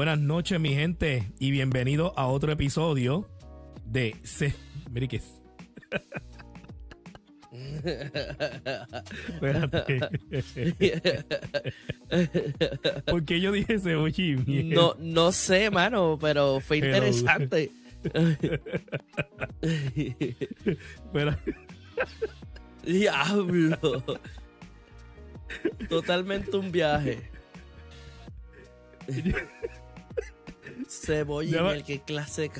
Buenas noches, mi gente, y bienvenido a otro episodio de Se. Mire que es- Espérate. ¿Por qué yo dije miel? No, no sé, mano, pero fue Pero- interesante. Pero- Diablo. Totalmente un viaje. Cebolla y Ya va- miel, qué clase.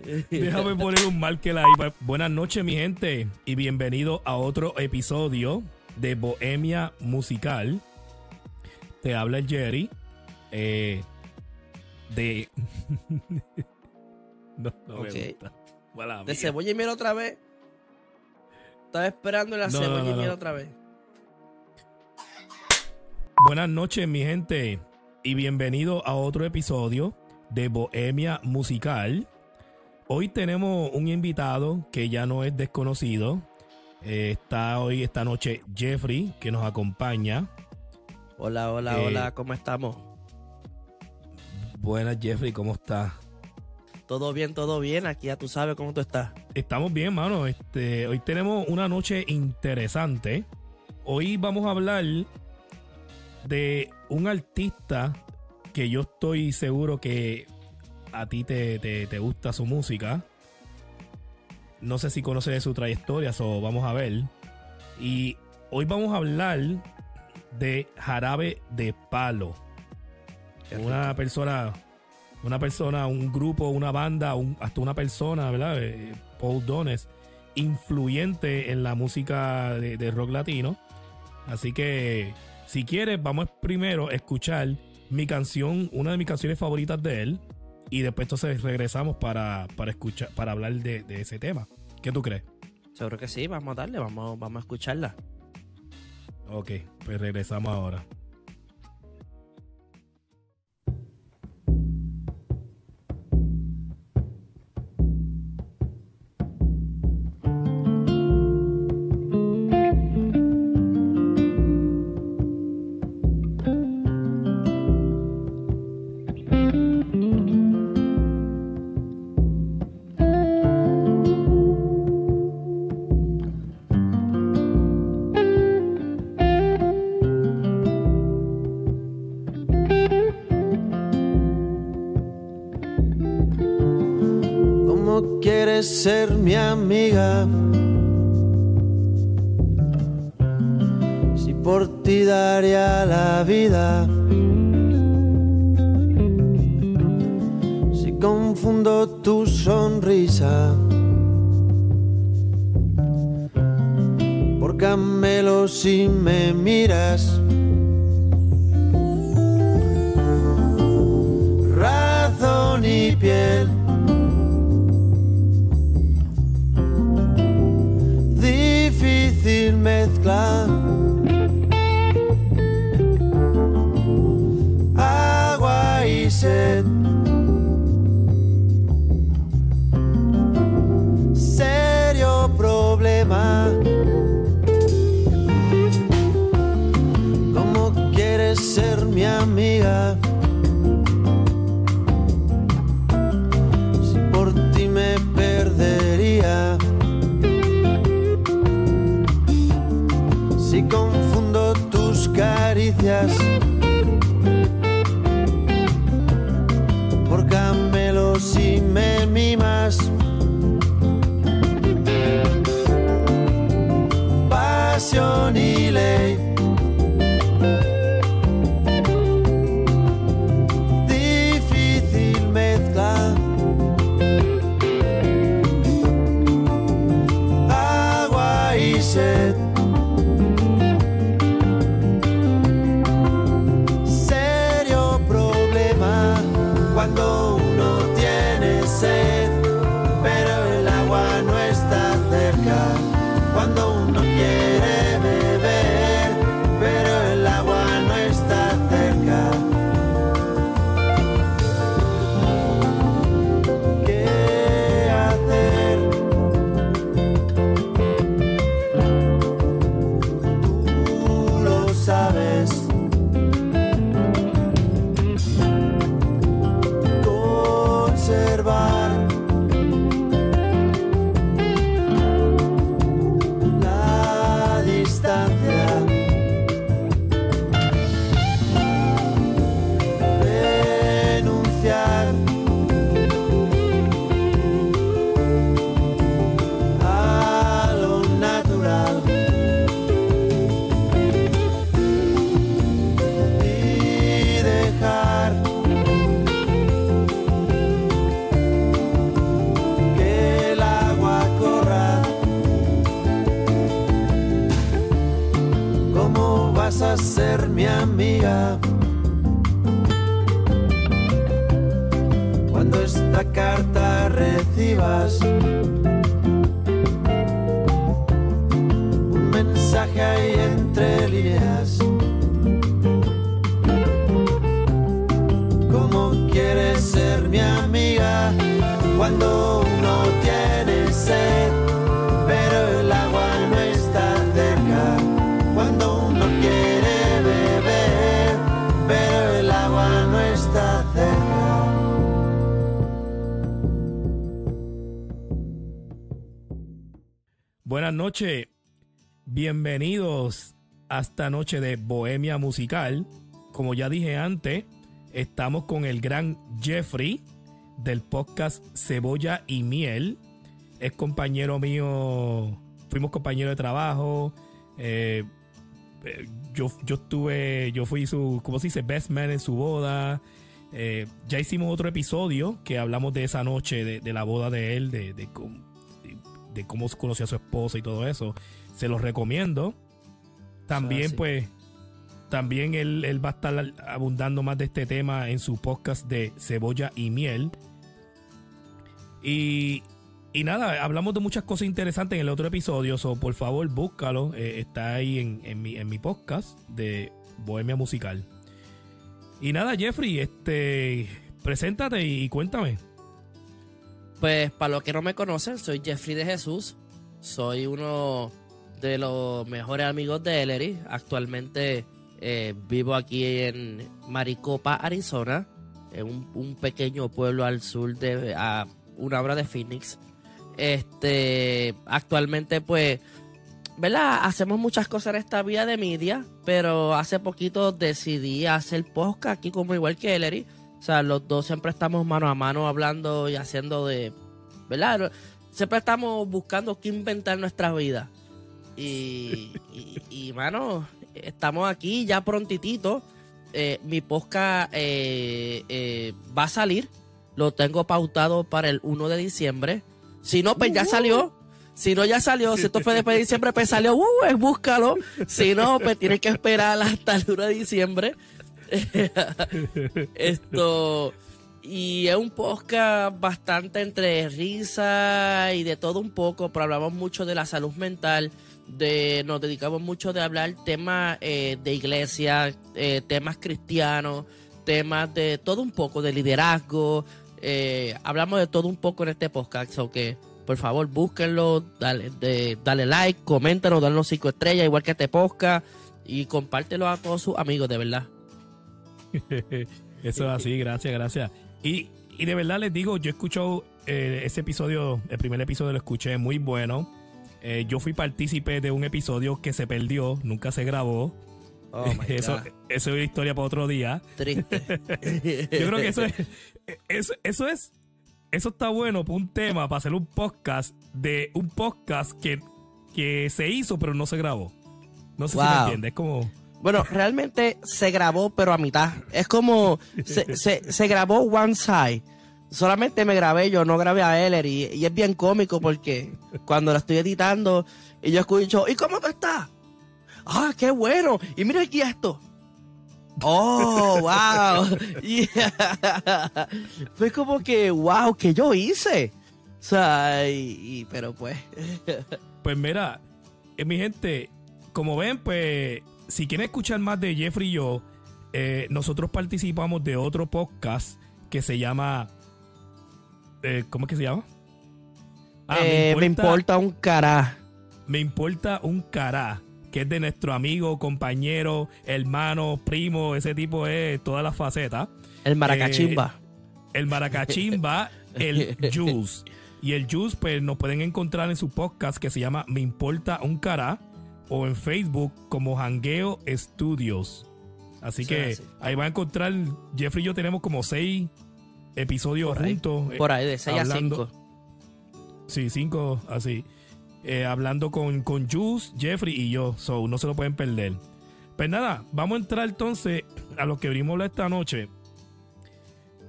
Déjame poner un marker ahí. Buenas noches, mi gente, y bienvenido a otro episodio de Bohemia Musical. Te habla el Jerry. eh, de. no, no Ok. me gusta. Mala De cebolla y miel otra vez. Estaba esperando la No, cebolla no, y miel otra vez. Buenas noches, mi gente, y bienvenido a otro episodio de Bohemia Musical. Hoy tenemos un invitado que ya no es desconocido. Eh, está hoy, esta noche, Jeffrey, que nos acompaña. Hola, hola, Eh, hola, ¿cómo estamos? Buenas, Jeffrey, ¿cómo estás? Todo bien, todo bien. Aquí ya tú sabes cómo tú estás. Estamos bien, mano. Este, hoy tenemos una noche interesante. Hoy vamos a hablar de un artista que yo estoy seguro que a ti te, te- te gusta su música. No sé si conoces de su trayectoria, o vamos a ver. Y hoy vamos a hablar de Jarabe de Palo una persona, una persona, un grupo, una banda, un- hasta una persona, ¿verdad? Eh, Paul Dones, influyente en la música de, de rock latino. Así que, si quieres, vamos primero a escuchar mi canción, una de mis canciones favoritas de él, y después entonces regresamos para, para escuchar, para hablar de, de ese tema. ¿Qué tú crees? Seguro que sí, vamos a darle, vamos, vamos a escucharla. Ok, pues regresamos ahora. Recibas. Un mensaje ahí Buenas noches, bienvenidos a esta noche de Bohemia Musical. Como ya dije antes, estamos con el gran Jeffrey del podcast Cebolla y Miel. Es compañero mío, fuimos compañeros de trabajo. eh, eh, yo, yo estuve, yo fui su, ¿cómo se dice? Best man en su boda. Eh, ya hicimos otro episodio que hablamos de esa noche, de, la boda de él, de, de de- cómo conoció a su esposa y todo eso. Se los recomiendo. También, pues, también él, él va a estar abundando más de este tema en su podcast de Cebolla y Miel. Y, y nada, hablamos de muchas cosas interesantes en el otro episodio. So, por favor, búscalo. eh, está ahí en, en mi, en mi podcast de Bohemia Musical. Y nada, Jeffrey, este, preséntate y cuéntame. Pues para los que no me conocen, soy Jeffrey de Jesús. Soy uno de los mejores amigos de Ellery. Actualmente eh, vivo aquí en Maricopa, Arizona, en un, pequeño pueblo al sur de a una hora de Phoenix. Este, actualmente pues, ¿verdad? Hacemos muchas cosas en esta vía de media, pero hace poquito decidí hacer podcast aquí como igual que Ellery. O sea, los dos siempre estamos mano a mano hablando y haciendo de, ¿verdad? Siempre estamos buscando qué inventar en nuestra vida. Y, y, y, mano, estamos aquí ya prontitito. Eh, mi podcast eh, eh, va a salir. Lo tengo pautado para el 1 de diciembre. Si no, pues ya salió. Si no, ya salió. Si esto fue después de diciembre, pues salió. Uh, búscalo. Si no, pues tienes que esperar hasta el 1 de diciembre. Esto. Y es un podcast bastante entre risa y de todo un poco, pero hablamos mucho de la salud mental, de nos dedicamos mucho de hablar temas eh, de iglesia, eh, temas cristianos, temas de todo un poco, de liderazgo. eh, hablamos de todo un poco en este podcast, que por favor búsquenlo, dale, de, dale like, coméntanos, danos cinco estrellas, igual que este podcast, y compártelo a todos sus amigos, de verdad. Eso es así, gracias, gracias. Y, y de verdad les digo, yo escucho eh, ese episodio, el primer episodio lo escuché muy bueno. Eh, yo fui partícipe de un episodio que se perdió, nunca se grabó. Oh eso, eso es una historia para otro día. Triste. Yo creo que eso es, eso, eso es, eso está bueno para un tema, para hacer un podcast de un podcast que, que se hizo pero no se grabó. No sé si me Wow. entiendes, es como... Bueno, realmente se grabó, pero a mitad. Es como se, se, se grabó one side. Solamente me grabé yo, no grabé a Eller. Y, y es bien cómico porque cuando la estoy editando y yo escucho, ¿y cómo tú estás? Ah, qué bueno. Y mira aquí esto. Oh, wow. Yeah. Fue como que, wow, que yo hice. O sea, y, y- pero pues. Pues mira, eh, mi gente, como ven, pues si quieren escuchar más de Jeffrey y yo, eh, nosotros participamos de otro podcast que se llama... eh, ¿Cómo es que se llama? Ah, eh, me importa un cará. Me importa un cará, que es de nuestro amigo, compañero, hermano, primo, ese tipo es todas las facetas. El maracachimba. El maracachimba, el Juice. Y el Juice, pues nos pueden encontrar en su podcast que se llama Me Importa un Cará o en Facebook como Hangueo Studios. Así Sí, que así. ahí va a encontrar, Jeffrey y yo tenemos como seis episodios Por ahí, juntos. eh, Por ahí, de 6 a hablando- 5. Sí, cinco, así. Eh, hablando con, con Juice, Jeffrey y yo. So, no se lo pueden perder. Pues nada, vamos a entrar entonces a lo que venimos a hablar esta noche.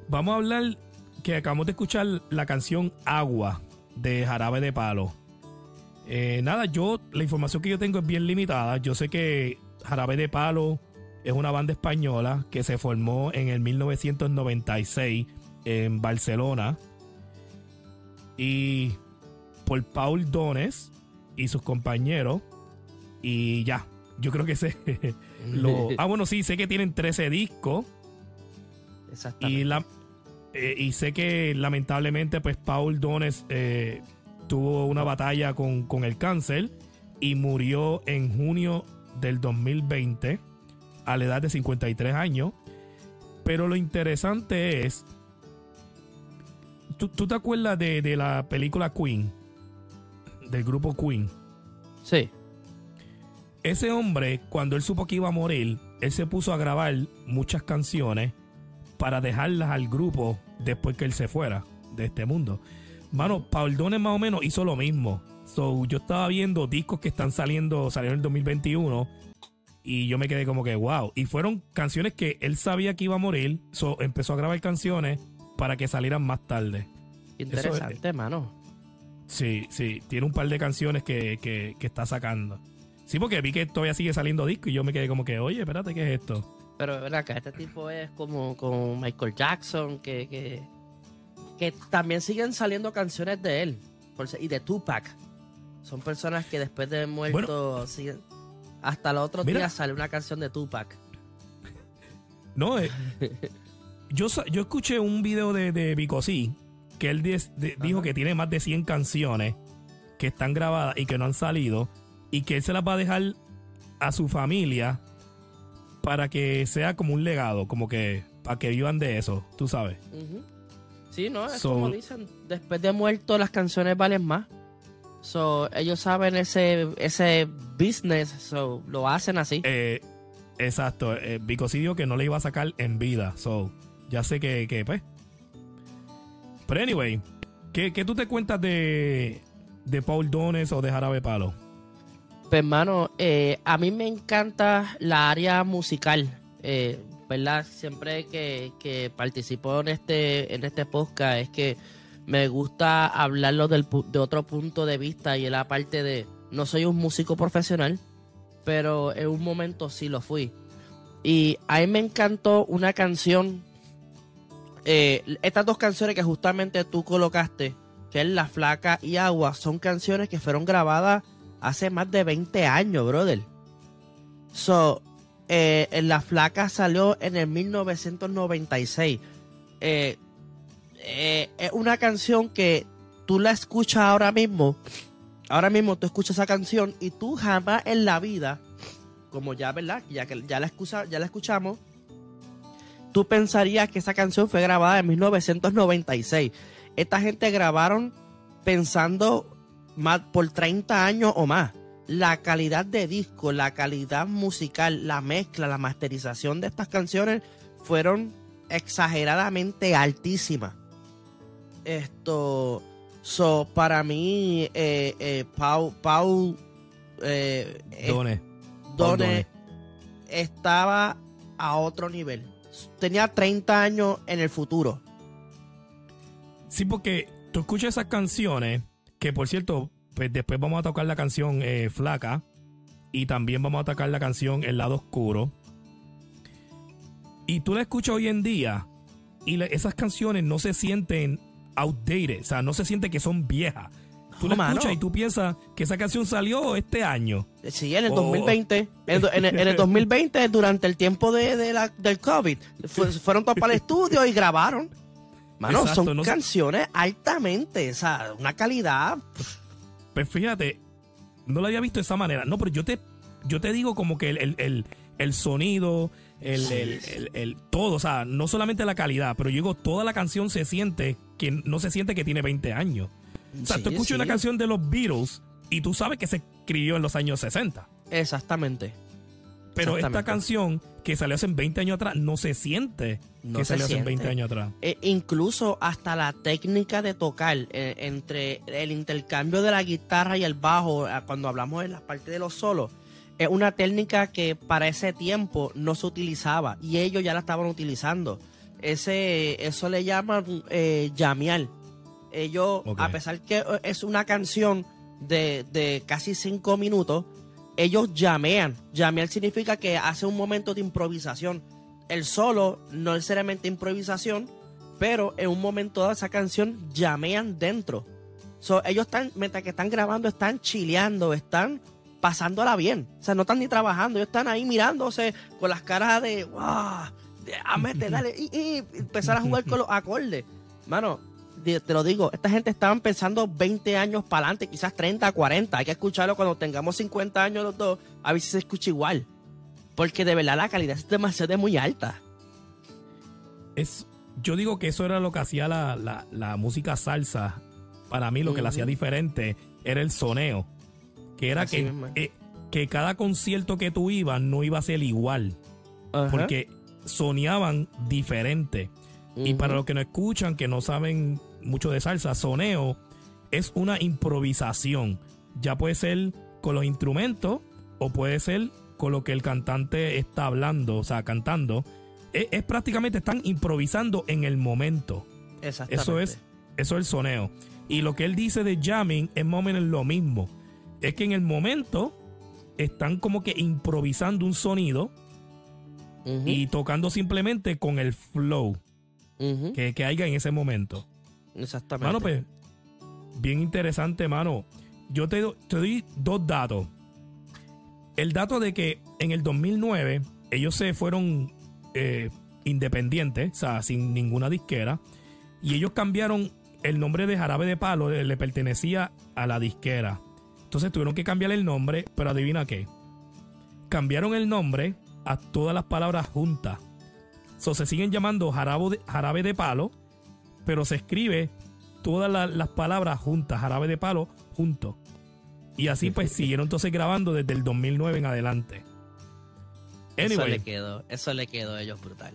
Vamos a hablar que acabamos de escuchar la canción Agua de Jarabe de Palo. Eh, nada, yo, la información que yo tengo es bien limitada. Yo sé que Jarabe de Palo es una banda española que se formó en el 1996 en Barcelona y por Paul Dones y sus compañeros y ya, yo creo que sé lo... Ah, bueno, sí, sé que tienen 13 discos Exactamente. y, la, eh, y sé que lamentablemente pues Paul Dones eh, tuvo una batalla con, con el cáncer y murió en junio del 2020 a la edad de 53 años. Pero lo interesante es, ¿tú, tú te acuerdas de, de la película Queen? Del grupo Queen. Sí. Ese hombre, cuando él supo que iba a morir, él se puso a grabar muchas canciones para dejarlas al grupo después que él se fuera de este mundo. Mano, Paul Dones más o menos hizo lo mismo. So, yo estaba viendo discos que están saliendo, salieron en el 2021 y yo me quedé como que wow. Y fueron canciones que él sabía que iba a morir, so empezó a grabar canciones para que salieran más tarde. Interesante, mano. Sí, sí, tiene un par de canciones que, que, que está sacando. Sí, porque vi que todavía sigue saliendo disco y yo me quedé como que, oye, espérate, ¿qué es esto? Pero verdad que este tipo es como, como Michael Jackson, que, que, que también siguen saliendo canciones de él y de Tupac. Son personas que después de muerto siguen. Hasta el otro Mira. día sale una canción de Tupac. No, eh, yo, yo escuché un video de, de Vico C, que él de- dijo que tiene más de 100 canciones que están grabadas y que no han salido y que él se las va a dejar a su familia para que sea como un legado, como que para que vivan de eso, tú sabes. Sí, no, es So- como dicen, después de muerto las canciones valen más. So, ellos saben ese, ese business, so, lo hacen así. Eh, exacto, eh, dijo que no le iba a sacar en vida, so ya sé que, que pues. Pero anyway, ¿qué, qué tú te cuentas de, de Paul Dones o de Jarabe Palo? Pues, hermano, eh, a mí me encanta la área musical, eh, ¿verdad? Siempre que, que participo en este, en este podcast es que me gusta hablarlo del, de otro punto de vista y la parte de, no soy un músico profesional, pero en un momento sí lo fui. Y a mí me encantó una canción, eh, estas dos canciones que justamente tú colocaste, que es La Flaca y Agua, son canciones que fueron grabadas hace más de 20 años, brother. So, eh, La Flaca salió en el 1996. Eh, eh, es una canción que tú la escuchas ahora mismo. Ahora mismo tú escuchas esa canción y tú jamás en la vida, como ya, ¿verdad? Ya que ya la, ya la escuchamos, tú pensarías que esa canción fue grabada en 1996. Esta gente grabaron pensando más por 30 años o más. La calidad de disco, la calidad musical, la mezcla, la masterización de estas canciones fueron exageradamente altísimas. Esto, so, para mí, eh, eh, Pau, Pau, eh, eh. Paul Done estaba a otro nivel. Tenía 30 años en el futuro. Sí, porque tú escuchas esas canciones, que por cierto, pues después vamos a tocar la canción eh, Flaca y también vamos a tocar la canción El lado oscuro. Y tú la escuchas hoy en día y la- esas canciones no se sienten outdated, o sea, no se siente que son viejas. Tú la escuchas y tú piensas que esa canción salió este año. Sí, en el Oh. 2020. En, el, en el 2020, durante el tiempo de, de la, del COVID, fu- fueron todos para el estudio y grabaron. Mano, Exacto, son no canciones altamente, o sea, una calidad. Pues fíjate, no lo había visto de esa manera. No, pero yo te, yo te digo como que el, el, el- el sonido, el, todo, o sea, no solamente la calidad, pero yo digo, toda la canción se siente que no se siente que tiene 20 años. O sea, Sí, tú escuchas sí. una canción de los Beatles y tú sabes que se escribió en los años 60. Exactamente. Pero esta canción que salió hace 20 años atrás no se siente No que se salió hace siente. 20 años atrás. Eh, incluso hasta la técnica de tocar eh, entre el intercambio de la guitarra y el bajo, eh, cuando hablamos de la parte de los solos, es una técnica que para ese tiempo no se utilizaba y ellos ya la estaban utilizando. Ese, eso le llaman llamear. Ellos, a pesar que es una canción de, de casi cinco minutos, ellos llamean. Llamear significa que hace un momento de improvisación. El solo no necesariamente improvisación, pero en un momento de esa canción llamean dentro. So, ellos están, mientras que están grabando, están chileando, están pasándola bien. O sea, no están ni trabajando, ellos están ahí mirándose con las caras de, wow, de, a meter, dale, y, y empezar a jugar con los acordes. Mano, te lo digo, esta gente estaban pensando 20 años para adelante, quizás 30, 40. Hay que escucharlo cuando tengamos 50 años los dos, a ver si se escucha igual. Porque de verdad la calidad es demasiado muy alta. Es, yo digo que eso era lo que hacía la, la, música salsa. Para mí lo que la hacía diferente era el soneo. Que era que, eh, que cada concierto que tú ibas no iba a ser igual. Porque soñaban diferente. Y para los que no escuchan, que no saben mucho de salsa, soneo es una improvisación. Ya puede ser con los instrumentos o puede ser con lo que el cantante está hablando, o sea, cantando. Es, prácticamente están improvisando en el momento. Exactamente. Eso es, eso es el soneo. Y lo que él dice de jamming es más o menos lo mismo. Es que en el momento están como que improvisando un sonido y tocando simplemente con el flow que, que haya en ese momento. Exactamente. Pues, bien interesante, mano. Yo te, doy dos datos. El dato de que en el 2009 ellos se fueron eh, independientes, o sea, sin ninguna disquera, y ellos cambiaron el nombre de Jarabe de Palo, le pertenecía a la disquera. Entonces tuvieron que cambiar el nombre, pero adivina qué. Cambiaron el nombre a todas las palabras juntas. So, se siguen llamando de, jarabe de palo, pero se escribe todas las palabras juntas, jarabe de palo, juntos. Y así pues siguieron entonces grabando desde el 2009 en adelante. Eso le quedó, eso le quedó a ellos brutal.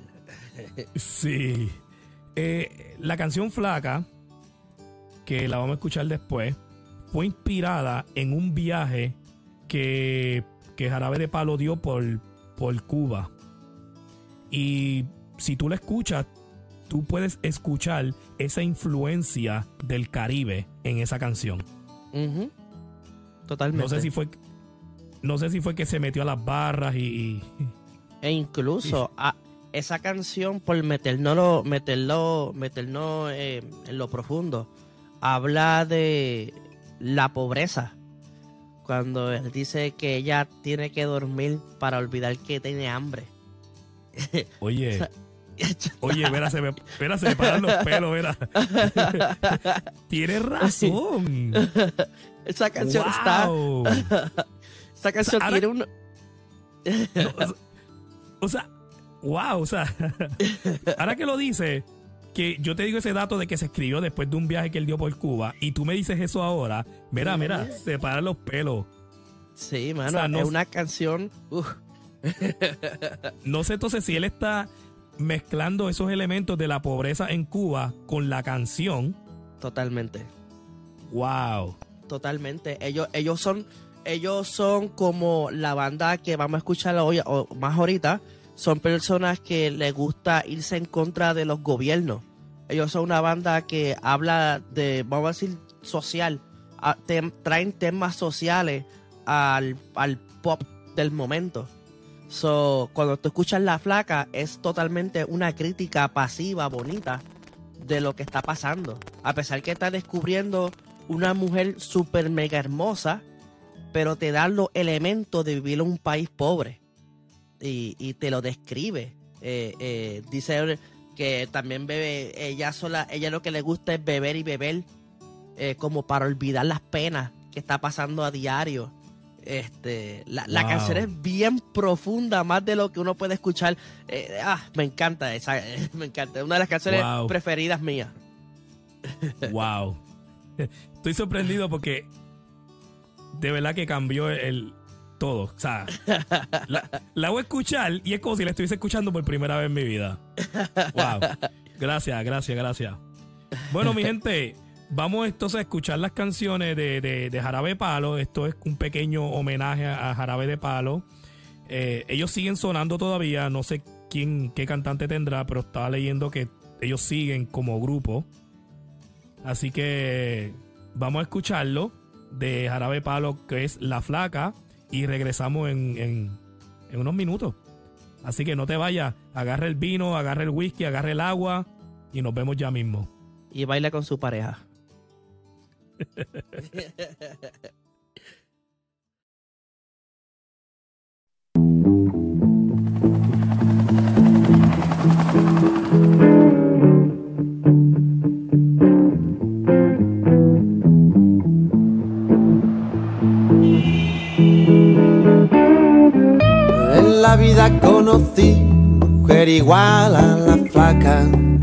sí. Eh, la canción Flaca, que la vamos a escuchar después, fue inspirada en un viaje que, que Jarabe de Palo dio por, por Cuba. Y si tú la escuchas, tú puedes escuchar esa influencia del Caribe en esa canción. Totalmente. No sé si fue. No sé si fue que se metió a las barras y. e incluso a esa canción, por meternos, meterlo, meterlo eh, en lo profundo, habla de la pobreza. Cuando él dice que ella tiene que dormir para olvidar que tiene hambre. Oye. Oye, Vera, se me, Vera, se me paran los pelos, Vera. Tienes razón. Esa canción está. Esa canción tiene un. o, sea, wow, o sea. ahora que lo dice, que yo te digo ese dato de que se escribió después de un viaje que él dio por Cuba, y tú me dices eso ahora, mira, mira, se paran los pelos. Sí, mano, es una canción. no sé entonces si él está mezclando esos elementos de la pobreza en Cuba con la canción. Totalmente. Wow. Totalmente. Ellos, ellos son, ellos son como la banda que vamos a escuchar hoy o más ahorita. Son personas que les gusta irse en contra de los gobiernos. Ellos son una banda que habla de, vamos a decir, social. traen temas sociales al, al pop del momento. So, cuando tú escuchas La Flaca, es totalmente una crítica pasiva, bonita, de lo que está pasando. A pesar que está descubriendo una mujer súper mega hermosa, pero te da los elementos de vivir en un país pobre. Y, te lo describe. Eh, eh, dice que también bebe, ella sola, ella lo que le gusta es beber y beber, eh, como para olvidar las penas que está pasando a diario. Este, la, canción es bien profunda, más de lo que uno puede escuchar. Eh, ah, me encanta esa, me encanta. Una de las canciones preferidas mías. Wow. Estoy sorprendido porque de verdad que cambió el, todo. O sea, la, voy a escuchar y es como si la estuviese escuchando por primera vez en mi vida. Wow. Gracias, gracias, gracias. Bueno, mi gente. Vamos entonces a escuchar las canciones de, de, Jarabe Palo. Esto es un pequeño homenaje a Jarabe de Palo. Eh, ellos siguen sonando todavía. No sé quién, qué cantante tendrá, pero estaba leyendo que ellos siguen como grupo. Así que vamos a escucharlo de Jarabe Palo, que es La Flaca. y regresamos en, en, en unos minutos. Así que no te vayas, agarra el vino, agarra el whisky, agarra el agua y nos vemos ya mismo. Y baila con su pareja. En la vida conocí mujer igual a la flaca,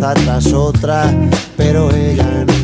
tras otra, pero ella nunca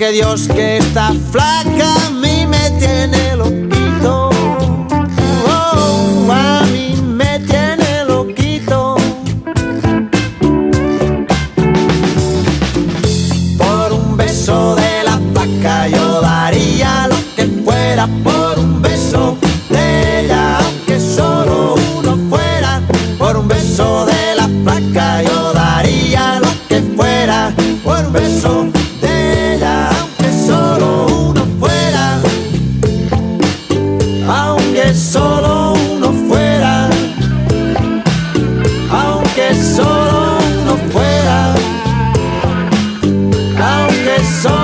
porque Dios que está flaca aunque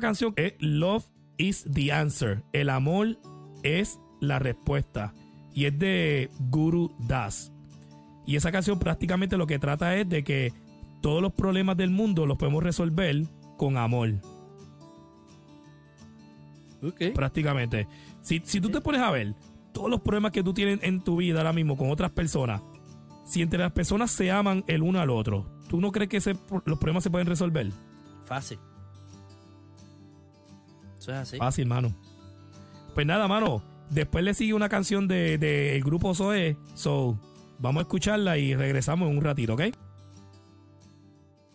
Canción es Love is the Answer. El amor es la respuesta. Y es de Guru Das. Y esa canción prácticamente lo que trata es de que todos los problemas del mundo los podemos resolver con amor. Ok. Prácticamente. Si, si tú te pones a ver todos los problemas que tú tienes en tu vida ahora mismo con otras personas, si entre las personas se aman el uno al otro, ¿tú no crees que ese- los problemas se pueden resolver? Fácil. Eso es así. Fácil, mano. Pues nada, mano. Después le sigue una canción del de, del grupo Zoe. So, vamos a escucarla y regresamos en un ratito, ¿ok?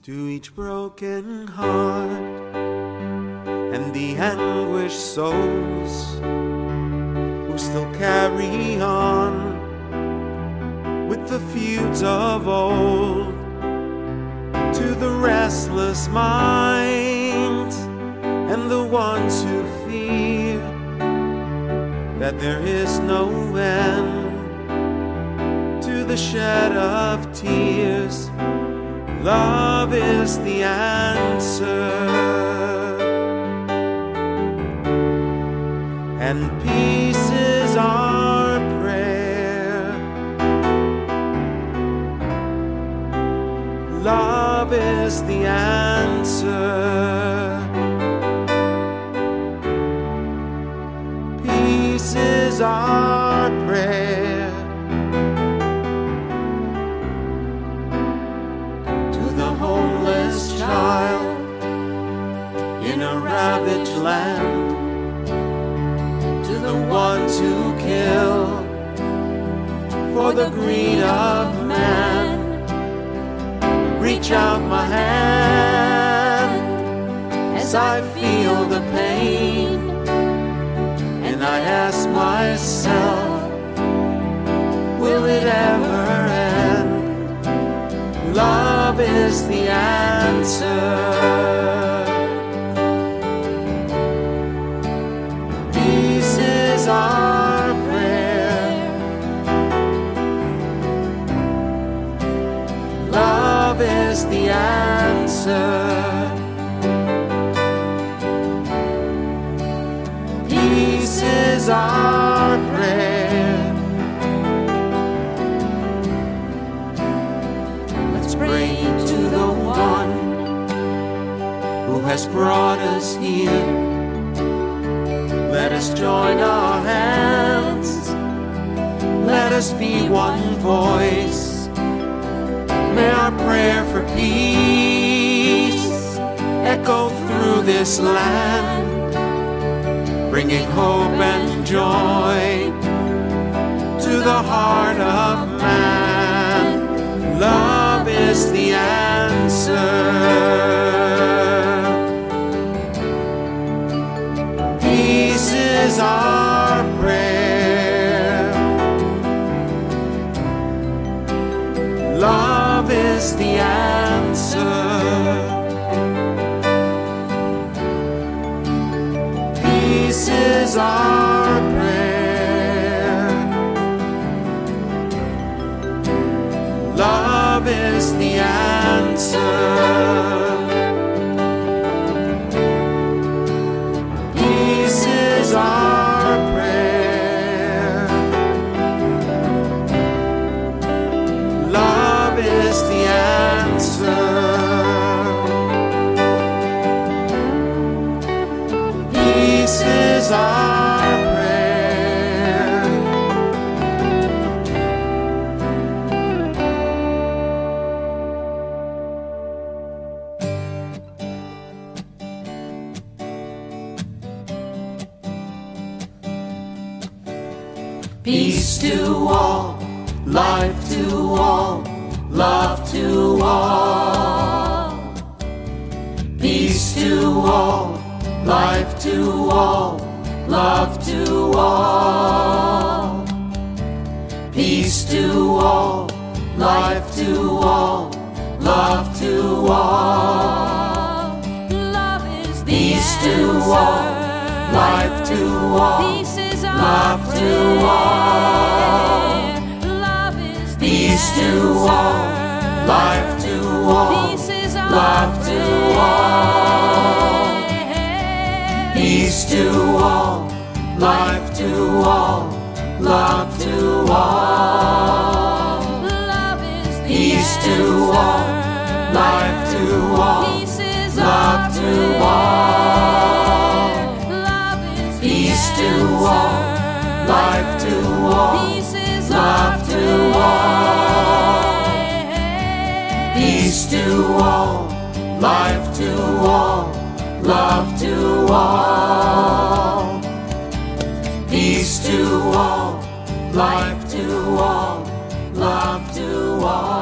To each broken heart and the anguished souls who still carry on with the feuds of old. To the restless minds the ones who fear that there is no end to the shed of tears. Love is the answer, and peace is our prayer. Love is the answer. Is our prayer. to the homeless child in a ravaged land, to the ones who kill for the greed of man. Reach out my hand as I feel the pain, ask myself, will it ever end? Love is the answer. Peace to all, life to all, love to all. Peace to all, life to all, love to all. Peace to all, life to all, love to all. Love is the Peace to all, life to all, Peace is love to all. Love is Peace to all, life to all, Peace is love to all. Peace to all, life to all, love to all. Love is the Peace to all, life to all, Peace is love to all. To all, life to all, Peace is love to all. Peace to all, life to all, love to all. Peace to all, life to all, love to all.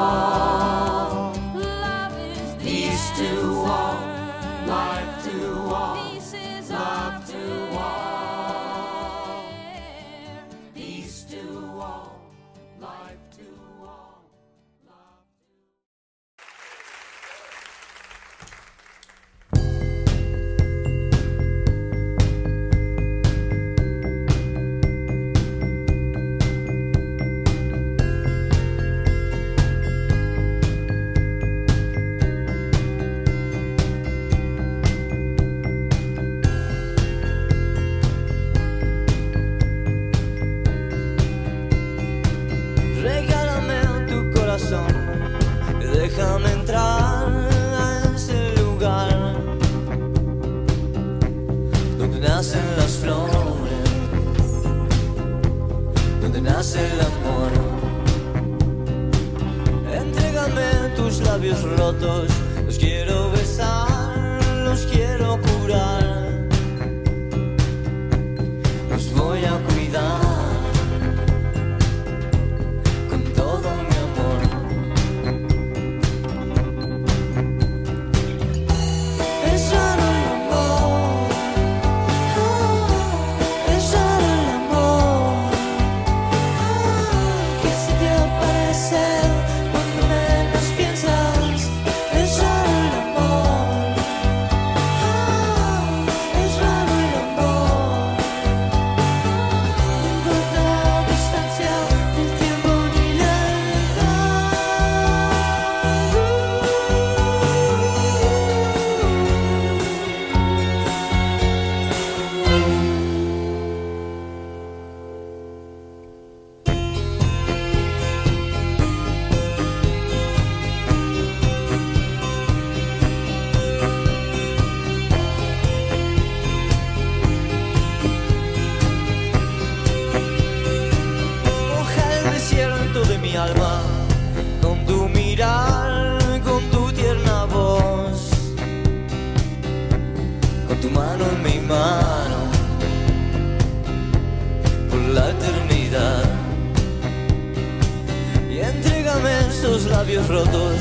Esos labios rotos,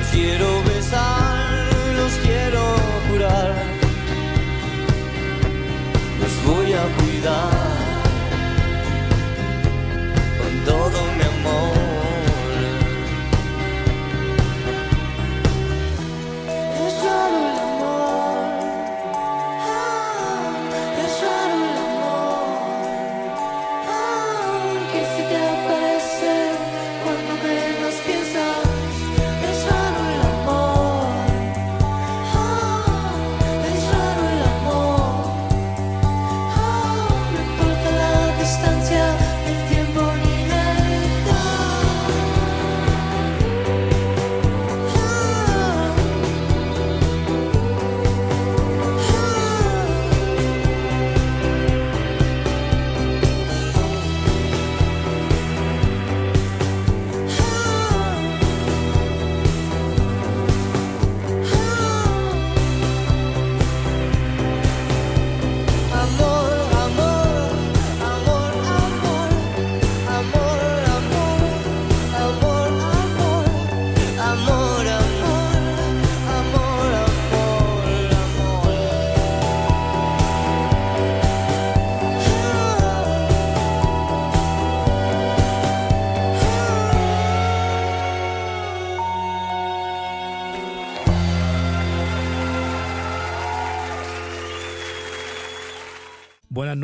los quiero besar, los quiero curar, los voy a cuidar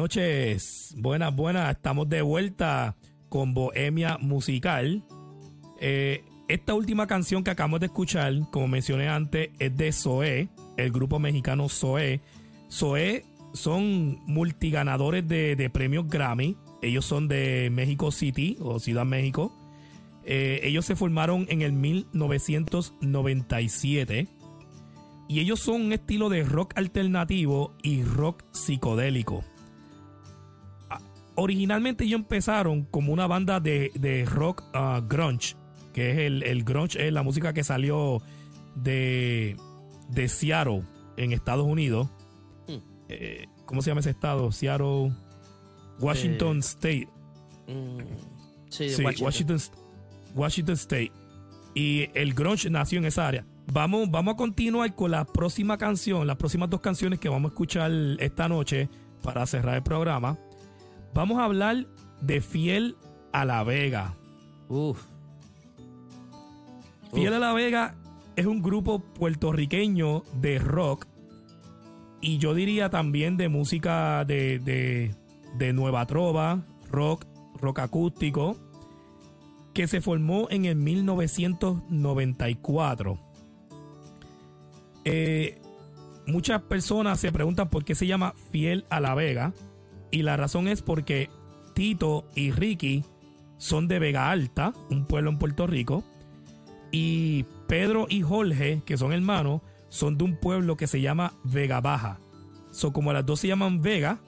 noches, buenas, buenas. Estamos de vuelta con Bohemia Musical. Eh, esta última canción que acabamos de escuchar, como mencioné antes, es de Zoé, el grupo mexicano Zoé. Zoé son multiganadores de, premios Grammy. Ellos son de México City o Ciudad México. Eh, ellos se formaron en el 1997 y ellos son un estilo de rock alternativo y rock psicodélico. Originalmente ellos empezaron como una banda de, de rock ah, grunge que es el, el grunge, es la música que salió de, de Seattle, en Estados Unidos. Mm. Eh, ¿Cómo se llama ese estado? Seattle, Washington Eh, State. Mm, sí, Sí, Washington. Washington. Washington State. Y el grunge nació en esa área. Vamos, vamos a continuar con la próxima canción, las próximas dos canciones que vamos a escuchar esta noche para cerrar el programa. Vamos a hablar de Fiel a la Vega. Uf. Fiel Uf. a la Vega es un grupo puertorriqueño de rock y yo diría también de música de, de, de nueva trova, rock, rock acústico, que se formó en el 1994. Eh, muchas personas se preguntan por qué se llama Fiel a la Vega y la razón es porque Tito y Ricky son de Vega Alta, un pueblo en Puerto Rico, y Pedro y Jorge, que son hermanos, son de un pueblo que se llama Vega Baja. So, como las dos se llaman Vega,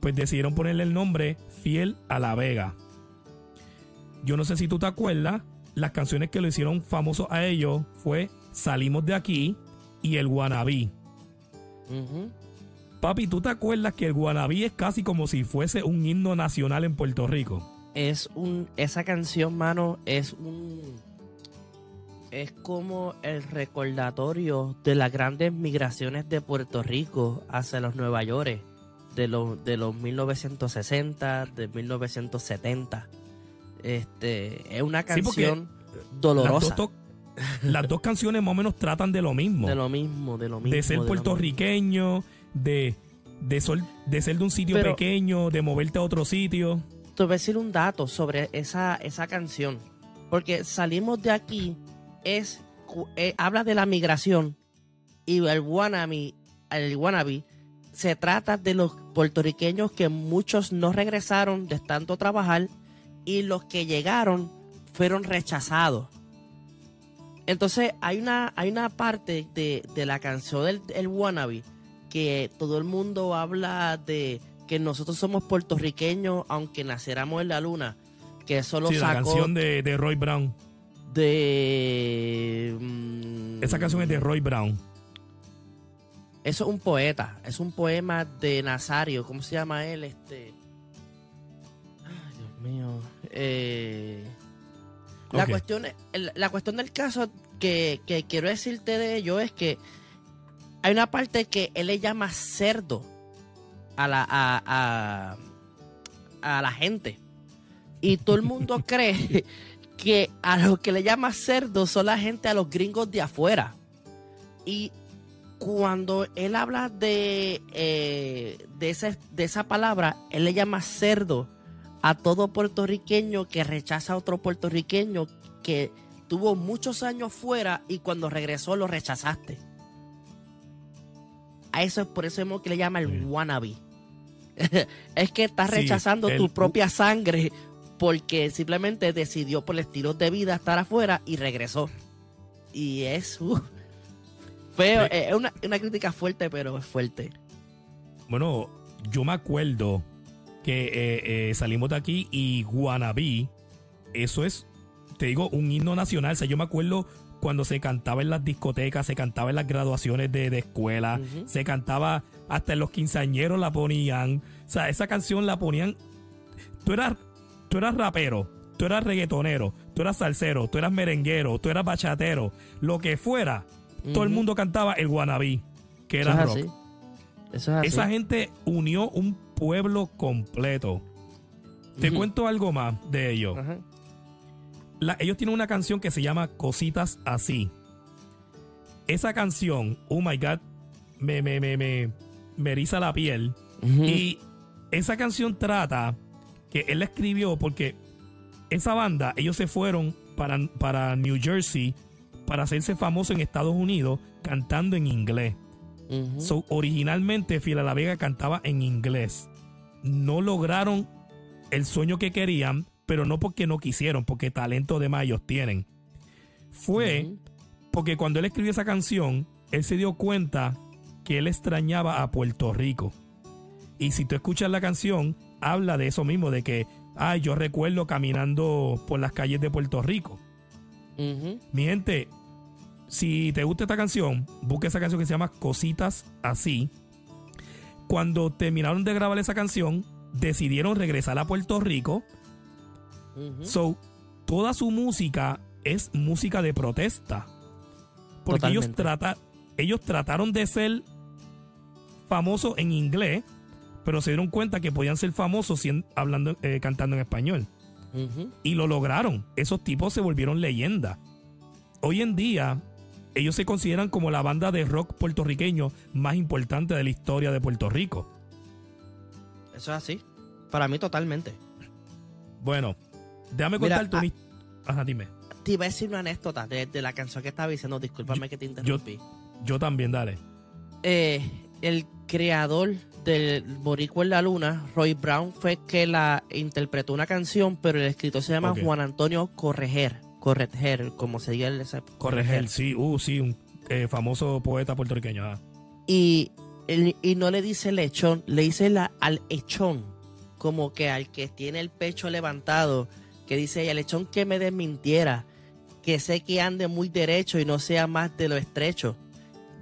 pues decidieron ponerle el nombre Fiel a la Vega. Yo no sé si tú te acuerdas, las canciones que lo hicieron famoso a ellos fue Salimos de aquí y El Guanabí. Papi, ¿tú te acuerdas que el Guanabí es casi como si fuese un himno nacional en Puerto Rico? Es un. Esa canción, mano, es un. Es como el recordatorio de las grandes migraciones de Puerto Rico hacia los Nueva York de los, de los 1960, de 1970. Este, es una canción dolorosa. las dos canciones más o menos tratan de lo mismo. De lo mismo, de lo mismo. de ser lo puertorriqueño, de, de, sol- de ser de un sitio Pero- pequeño, de moverte a otro sitio. Te voy a decir un dato sobre esa, esa canción. Porque salimos de aquí, es, eh, habla de la migración y el wannabe, el wannabe se trata de los puertorriqueños que muchos no regresaron de tanto trabajar y los que llegaron fueron rechazados. Entonces hay una, hay una parte de, de la canción del el wannabe que todo el mundo habla de que nosotros somos puertorriqueños aunque naciéramos en la luna. Que eso lo Sí, la sacó canción de, de Roy Brown. de... mm, Esa canción es de Roy Brown. Eso es un poeta, es un poema de Nazario, ¿cómo se llama él? Este... Ay, Dios mío. Eh, La, cuestión, la cuestión del caso que, que quiero decirte de ello es que hay una parte que él le llama cerdo a la, a, a- a la gente. Y todo el mundo cree que a los que le llama cerdo son la gente a los gringos de afuera. Y cuando él habla de, eh, de, ese- de esa palabra, él le llama cerdo a todo puertorriqueño que rechaza a otro puertorriqueño que tuvo muchos años fuera y cuando regresó lo rechazaste. A eso es por eso mismo que le llama el Sí. wannabe. es que estás Sí, rechazando el- tu propia sangre porque simplemente decidió por el estilo de vida estar afuera y regresó. Y es uh, feo, es una, una crítica fuerte, pero es fuerte. Bueno, yo me acuerdo que eh, eh, salimos de aquí y Guanabí, eso es, te digo, un himno nacional. O sea, yo me acuerdo cuando se cantaba en las discotecas, se cantaba en las graduaciones de, de escuela, se cantaba hasta en los quinceañeros la ponían. O sea, esa canción la ponían. Tú eras, tú eras rapero, tú eras reggaetonero, tú eras salsero, tú eras merenguero, tú eras bachatero, lo que fuera. Todo el mundo cantaba el Guanabí, que Eso era es rock. así. Eso es así. Esa gente unió un pueblo completo. Te cuento algo más de ellos. Ajá. La- ellos tienen una canción que se llama Cositas Así. Esa canción, oh my god, me, me, me, me, me eriza la piel. Y esa canción trata que él la escribió porque esa banda, ellos se fueron para, para New Jersey para hacerse famosos en Estados Unidos cantando en inglés. So, originalmente Fila La Vega cantaba en inglés. No lograron el sueño que querían, pero no porque no quisieron, porque talento de más ellos tienen. Fue porque cuando él escribió esa canción, él se dio cuenta que él extrañaba a Puerto Rico. Y si tú escuchas la canción, habla de eso mismo, de que, ay, yo recuerdo caminando por las calles de Puerto Rico. Mi gente, si te gusta esta canción, busca esa canción que se llama Cositas Así. Cuando terminaron de grabar esa canción, decidieron regresar a Puerto Rico. So, toda su música es música de protesta. Porque ellos, trata, ellos trataron de ser famosos en inglés, pero se dieron cuenta que podían ser famosos hablando, eh, cantando en español. Y lo lograron. Esos tipos se volvieron leyenda. Hoy en día, ellos se consideran como la banda de rock puertorriqueño más importante de la historia de Puerto Rico. Eso es así. Para mí totalmente. Bueno, déjame Mira, contarte ah- una his- Ajá, dime. Te iba a decir una anécdota de, de la canción que estaba diciendo. Discúlpame que te interrumpí. Yo también, dale. Eh, el creador del Boricua en la Luna, Roy Brown, fue que la interpretó una canción, pero el escritor se llama. Juan Antonio Correger. Correger, como se diga el ese- Corregel, sí, uh, sí, un eh, famoso poeta puertorriqueño. ah. Y, el- y no le dice lechón, le dice la, al echón, como que al que tiene el pecho levantado, que dice, el lechón que me desmintiera, que sé que ande muy derecho y no sea más de lo estrecho.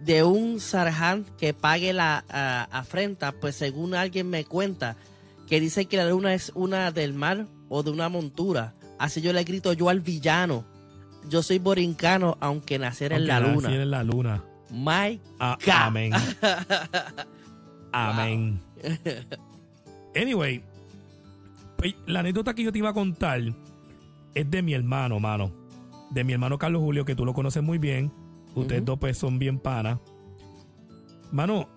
De un sarján que pague la a- afrenta, pues según alguien me cuenta, que dice que la luna es una del mar o de una montura. Así yo le grito yo al villano. Yo soy borincano, aunque nacer en la luna. en la luna. My Ah, God. amén. Amén. Anyway, la anécdota que yo te iba a contar es de mi hermano, mano. De mi hermano Carlos Julio, que tú lo conoces muy bien. Ustedes dos pues son bien panas. Mano,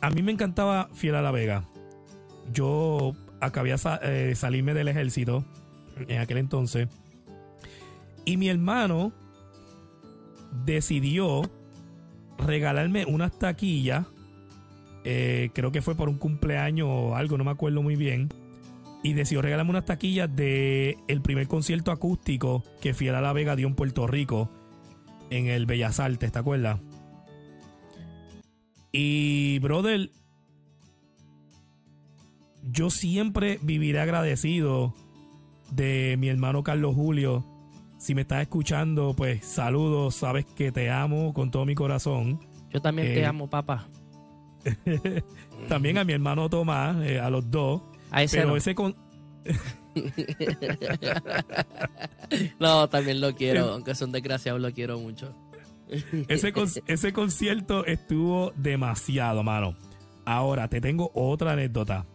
a mí me encantaba Fiel a la Vega. Yo acabé de sa- eh, salirme del ejército en aquel entonces. Y mi hermano decidió regalarme unas taquillas. eh, creo que fue por un cumpleaños o algo, no me acuerdo muy bien. Y decidió regalarme unas taquillas de el primer concierto acústico que Fiel a la Vega dio en Puerto Rico en el Bellas Artes, ¿te acuerdas? Y, brother, yo siempre viviré agradecido de mi hermano Carlos Julio. Si me estás escuchando, pues saludos, sabes que te amo con todo mi corazón. Yo también Eh, te amo, papá. También a mi hermano Tomás, eh, a los dos. A ese Pero no. ese con... No, también lo quiero, aunque son desgraciados, lo quiero mucho. Ese, con- ese concierto estuvo demasiado, mano. Ahora, te tengo otra anécdota.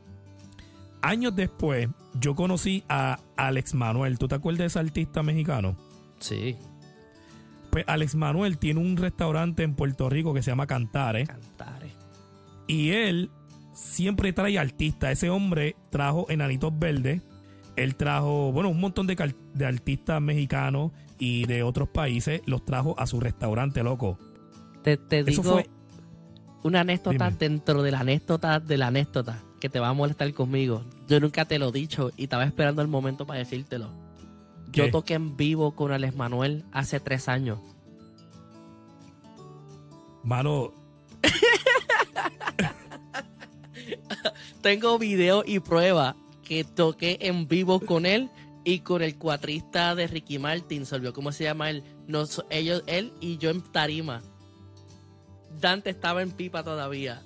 Años después, yo conocí a Alex Manuel. ¿Tú te acuerdas de ese artista mexicano? Sí, Pues Alex Manuel tiene un restaurante en Puerto Rico que se llama Cantares. cantaré. Y él siempre trae artistas. Ese hombre trajo Enanitos Verdes. Él trajo, bueno, un montón de, de artistas mexicanos y de otros países. Los trajo a su restaurante, loco. Te, te Eso digo fue... una anécdota Dime. dentro de la anécdota de la anécdota que te va a molestar conmigo. Yo nunca te lo he dicho y estaba esperando el momento para decírtelo. Yo ¿Qué? toqué en vivo con Alex Manuel hace tres años. Mano, Tengo video y prueba que toqué en vivo con él y con el cuatrista de Ricky Martin. Se olvidó cómo se llama él. Nos, ellos, él y yo en tarima. Dante estaba en pipa todavía.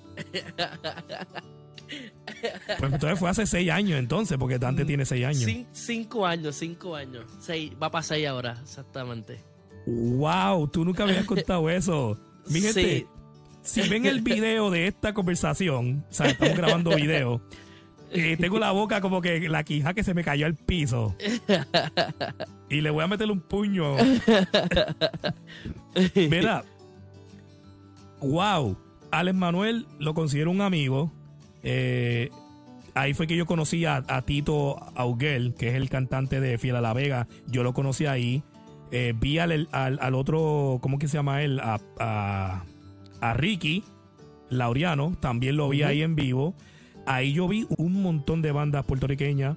pues entonces fue hace seis años entonces, porque Dante tiene seis años. Cin- cinco años, cinco años. Seis, va para seis ahora, exactamente. Wow, tú nunca me habías contado eso. Mi gente, Sí. Si ven el video de esta conversación, o sea, estamos grabando video, eh, tengo la boca como que la quija que se me cayó al piso. Y le voy a meterle un puño. Mira, wow, Alex Manuel lo considero un amigo. Eh, ahí fue que yo conocí a, Tito Auguel, que es el cantante de Fiel a la Vega. Yo lo conocí ahí. Eh, vi al, al, otro, ¿cómo que se llama él? A, a Ricky Laureano, también lo vi ahí en vivo. Ahí yo vi un montón de bandas puertorriqueñas.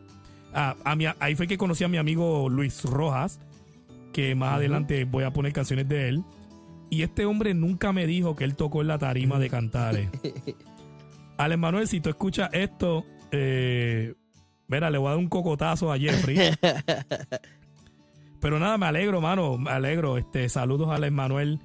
Ah, a mi- ahí fue que conocí a mi amigo Luis Rojas, que más adelante voy a poner canciones de él. Y este hombre nunca me dijo que él tocó en la tarima de Cantares. Alex Manuel, si tú escuchas esto, eh, mira, le voy a dar un cocotazo a Jeffrey. Pero nada, me alegro, mano, me alegro. Este, saludos a Manuel.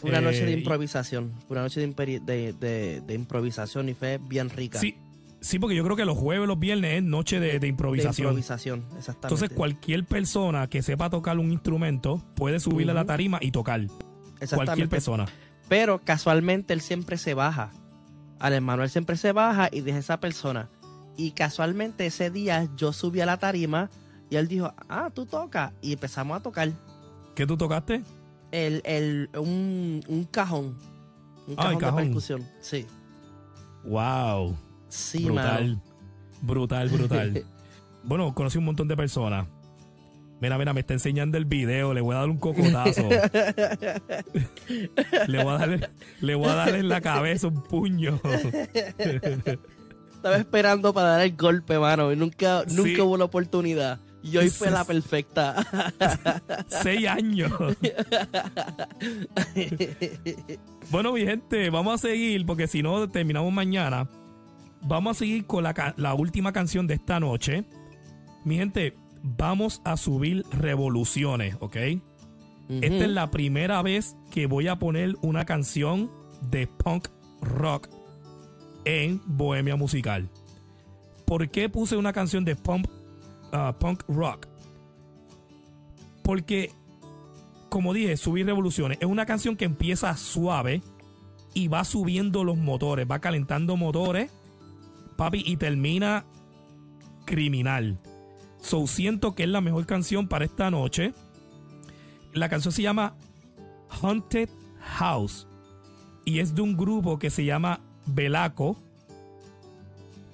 Fue una noche de Eh, improvisación. Fue una noche de, imperi- de, de- de improvisación y fue bien rica. Sí, sí, porque yo creo que los jueves, los viernes es noche de, improvisación. improvisación, exactamente. Entonces, cualquier persona que sepa tocar un instrumento puede subirle a la tarima y tocar. Exactamente. Cualquier persona. Pero casualmente él siempre se baja. Al Emanuel siempre se baja y deja esa persona. Y casualmente ese día yo subí a la tarima y él dijo, ah, tú tocas. Y empezamos a tocar ¿Qué tú tocaste? El, el, un, un cajón. Un cajón, de cajón. percusión. Sí. Wow. Sí, brutal. mano. Brutal, brutal. bueno, conocí un montón de personas. Mira, mira, me está enseñando el video. Le voy a dar un cocotazo. le, voy a dar, le voy a dar en la cabeza un puño. Estaba esperando para dar el golpe, mano. Y nunca, Sí. nunca hubo la oportunidad. Y hoy fue la perfecta. Seis años. bueno, mi gente, vamos a seguir porque si no terminamos mañana. Vamos a seguir con la, la última canción de esta noche. Mi gente, vamos a subir revoluciones, ¿ok? Esta es la primera vez que voy a poner una canción de punk rock en Bohemia Musical. ¿Por qué puse una canción de punk, ah, punk rock? Porque, como dije, subir revoluciones es una canción que empieza suave y va subiendo los motores, va calentando motores, papi, y termina criminal. So siento que es la mejor canción para esta noche. La canción se llama Haunted House y es de un grupo que se llama Belaco,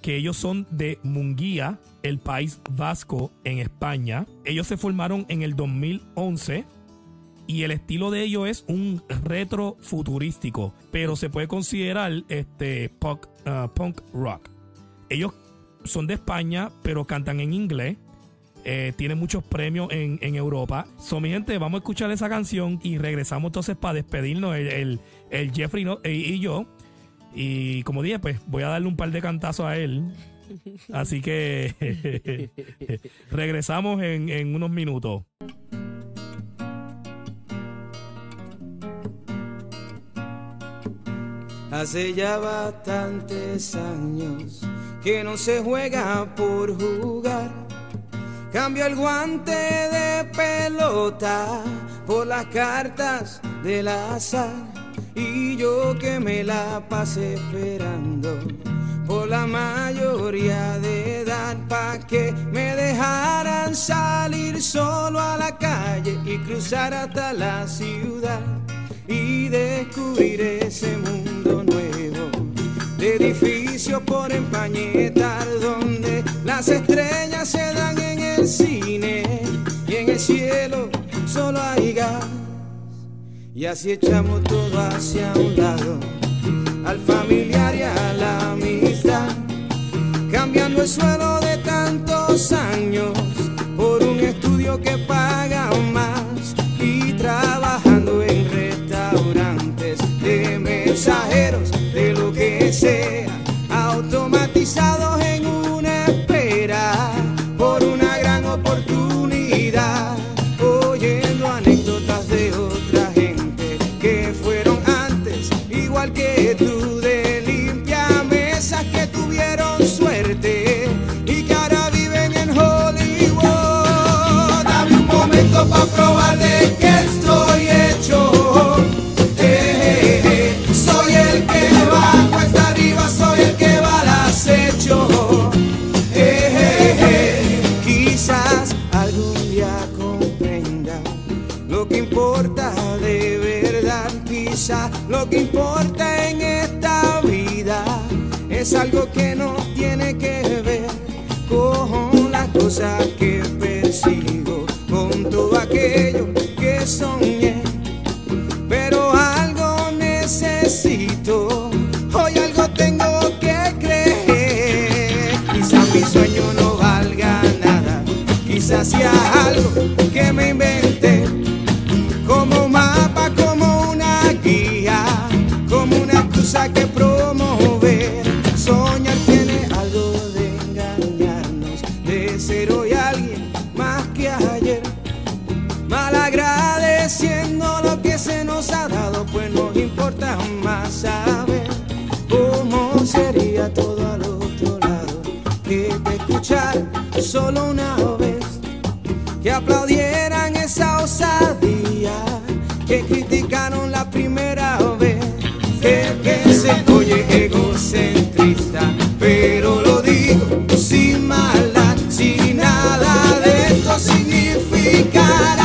que ellos son de Munguía, el país vasco en España. Ellos se formaron en el 2011 y el estilo de ellos es un retro futurístico, pero se puede considerar este punk, ah, punk rock. Ellos son de España, pero cantan en inglés. Eh, tienen muchos premios en, en Europa. So, mi gente, vamos a escuchar esa canción y regresamos entonces para despedirnos el, el- Jeffrey y, y yo. Y como dije, pues voy a darle un par de cantazos a él. Así que regresamos en, en unos minutos. Hace ya bastantes años que no se juega por jugar. Cambio el guante de pelota por las cartas del azar. Y yo que me la pasé esperando por la mayoría de edad pa' que me dejaran salir solo a la calle y cruzar hasta la ciudad y descubrir ese mundo nuevo. De edificios por empañetar donde las estrellas se dan en el cine y en el cielo solo hay gas y así echamos todo hacia un lado al familiar y a la amistad cambiando el suelo de tantos años por un estudio que paga significara algo.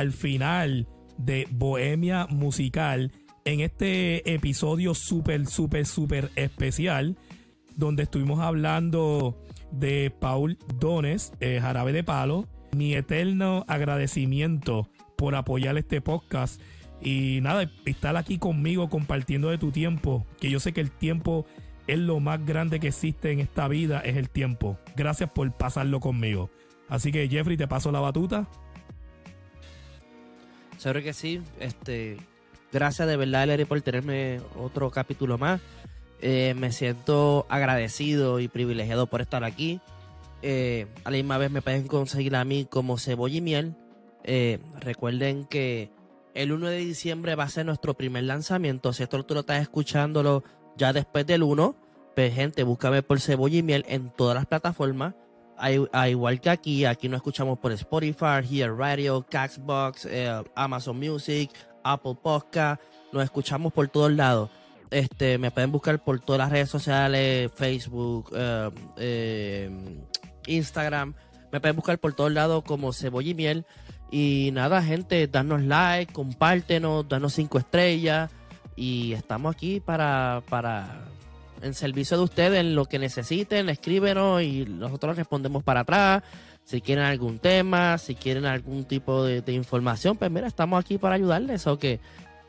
Al final de Bohemia Musical en este episodio súper, súper, súper especial, donde estuvimos hablando de Paul Dones, eh, Jarabe de Palo. Mi eterno agradecimiento por apoyar este podcast y nada, estar aquí conmigo compartiendo de tu tiempo, que yo sé que el tiempo es lo más grande que existe en esta vida, es el tiempo. Gracias por pasarlo conmigo. Así que Jeffrey, te paso la batuta. Seguro que sí. Este, gracias de verdad, Larry, por tenerme otro capítulo más. Eh, me siento agradecido y privilegiado por estar aquí. Eh, a la misma vez me pueden conseguir a mí como cebolla y miel. Eh, recuerden que el 1 de diciembre va a ser nuestro primer lanzamiento. Si esto tú lo estás escuchándolo ya después del 1, pues gente, búscame por cebolla y miel en todas las plataformas. A, igual que aquí, aquí nos escuchamos por Spotify, Here Radio, Caxbox, Amazon Music, Apple Podcast. Nos escuchamos por todos lados. Este, me pueden buscar por todas las redes sociales, Facebook, eh, eh, Instagram. Me pueden buscar por todos lados como Cebolla y Miel. Y nada, gente, danos like, compártenos, danos cinco estrellas. Y estamos aquí para, para en servicio de ustedes, en lo que necesiten, escríbenos y nosotros respondemos para atrás. Si quieren algún tema, si quieren algún tipo de, información, pues mira, estamos aquí para ayudarles. O que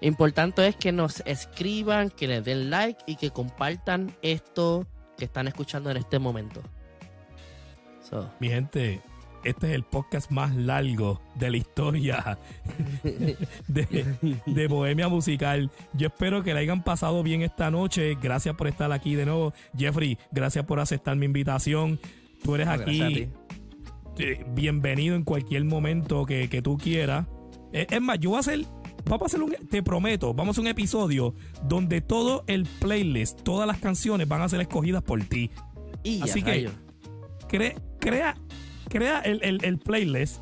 Importante es que nos escriban, que les den like y que compartan esto que están escuchando en este momento. Mi gente, este es el podcast más largo de la historia de, Bohemia Musical. Yo espero que la hayan pasado bien esta noche. Gracias por estar aquí de nuevo. Jeffrey, gracias por aceptar mi invitación. Tú eres aquí. Eh, bienvenido en cualquier momento que, que tú quieras. Eh, es más, yo voy a hacer vamos a hacer un, te prometo, vamos a hacer un episodio donde todo el playlist, todas las canciones van a ser escogidas por ti. Así que crea, crea el, playlist,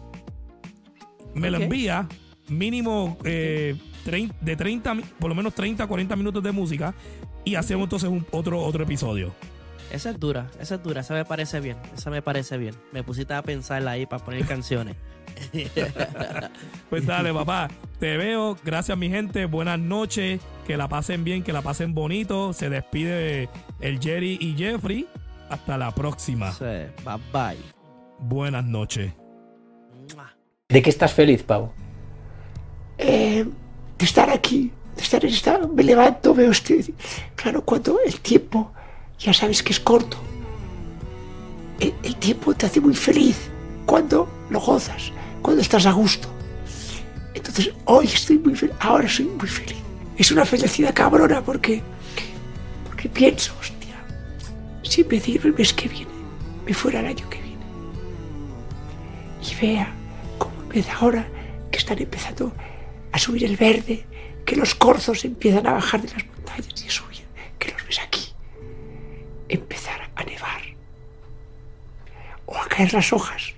me lo envía, mínimo eh, de 30, por lo menos 30, 40 minutos de música y hacemos entonces un, otro, otro episodio. Esa es dura, esa es dura, esa me parece bien, esa me parece bien. Me pusiste a pensarla ahí para poner canciones. pues dale, papá. Te veo. Gracias, mi gente. Buenas noches. Que la pasen bien, que la pasen bonito. Se despide el Jerry y Jeffrey. Hasta la próxima. bye bye. Buenas noches. ¿De qué estás feliz, Pau? Eh, de estar aquí, de estar en esta. Me levanto, veo este. Claro, cuando el tiempo ya sabes que es corto. el tiempo te hace muy feliz cuando lo gozas cuando estás a gusto. Entonces, hoy estoy muy feliz, ahora soy muy feliz. Es una felicidad cabrona porque, porque pienso, hostia, si me el mes que viene, me fuera el año que viene. Y vea cómo empieza ahora que están empezando a subir el verde, que los corzos empiezan a bajar de las montañas y a subir, que los ves aquí. Empezar a nevar o a caer las hojas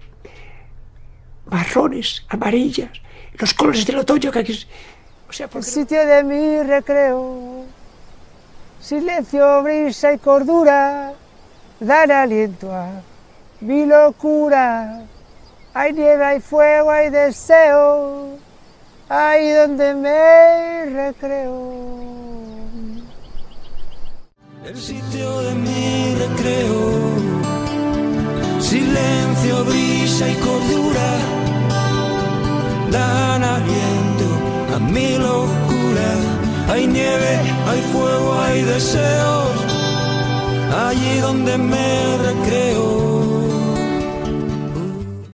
marrones, amarillas, los colores del otoño que aquí... O sea, El sitio de mi recreo, silencio, brisa y cordura, dan aliento a mi locura. Hay nieve, hay fuego, hay deseo, ahí donde me recreo. El sitio de mi recreo, silencio, brisa y cordura dan aliento a mi locura. Hay nieve, hay fuego, hay deseos, allí donde me recreo.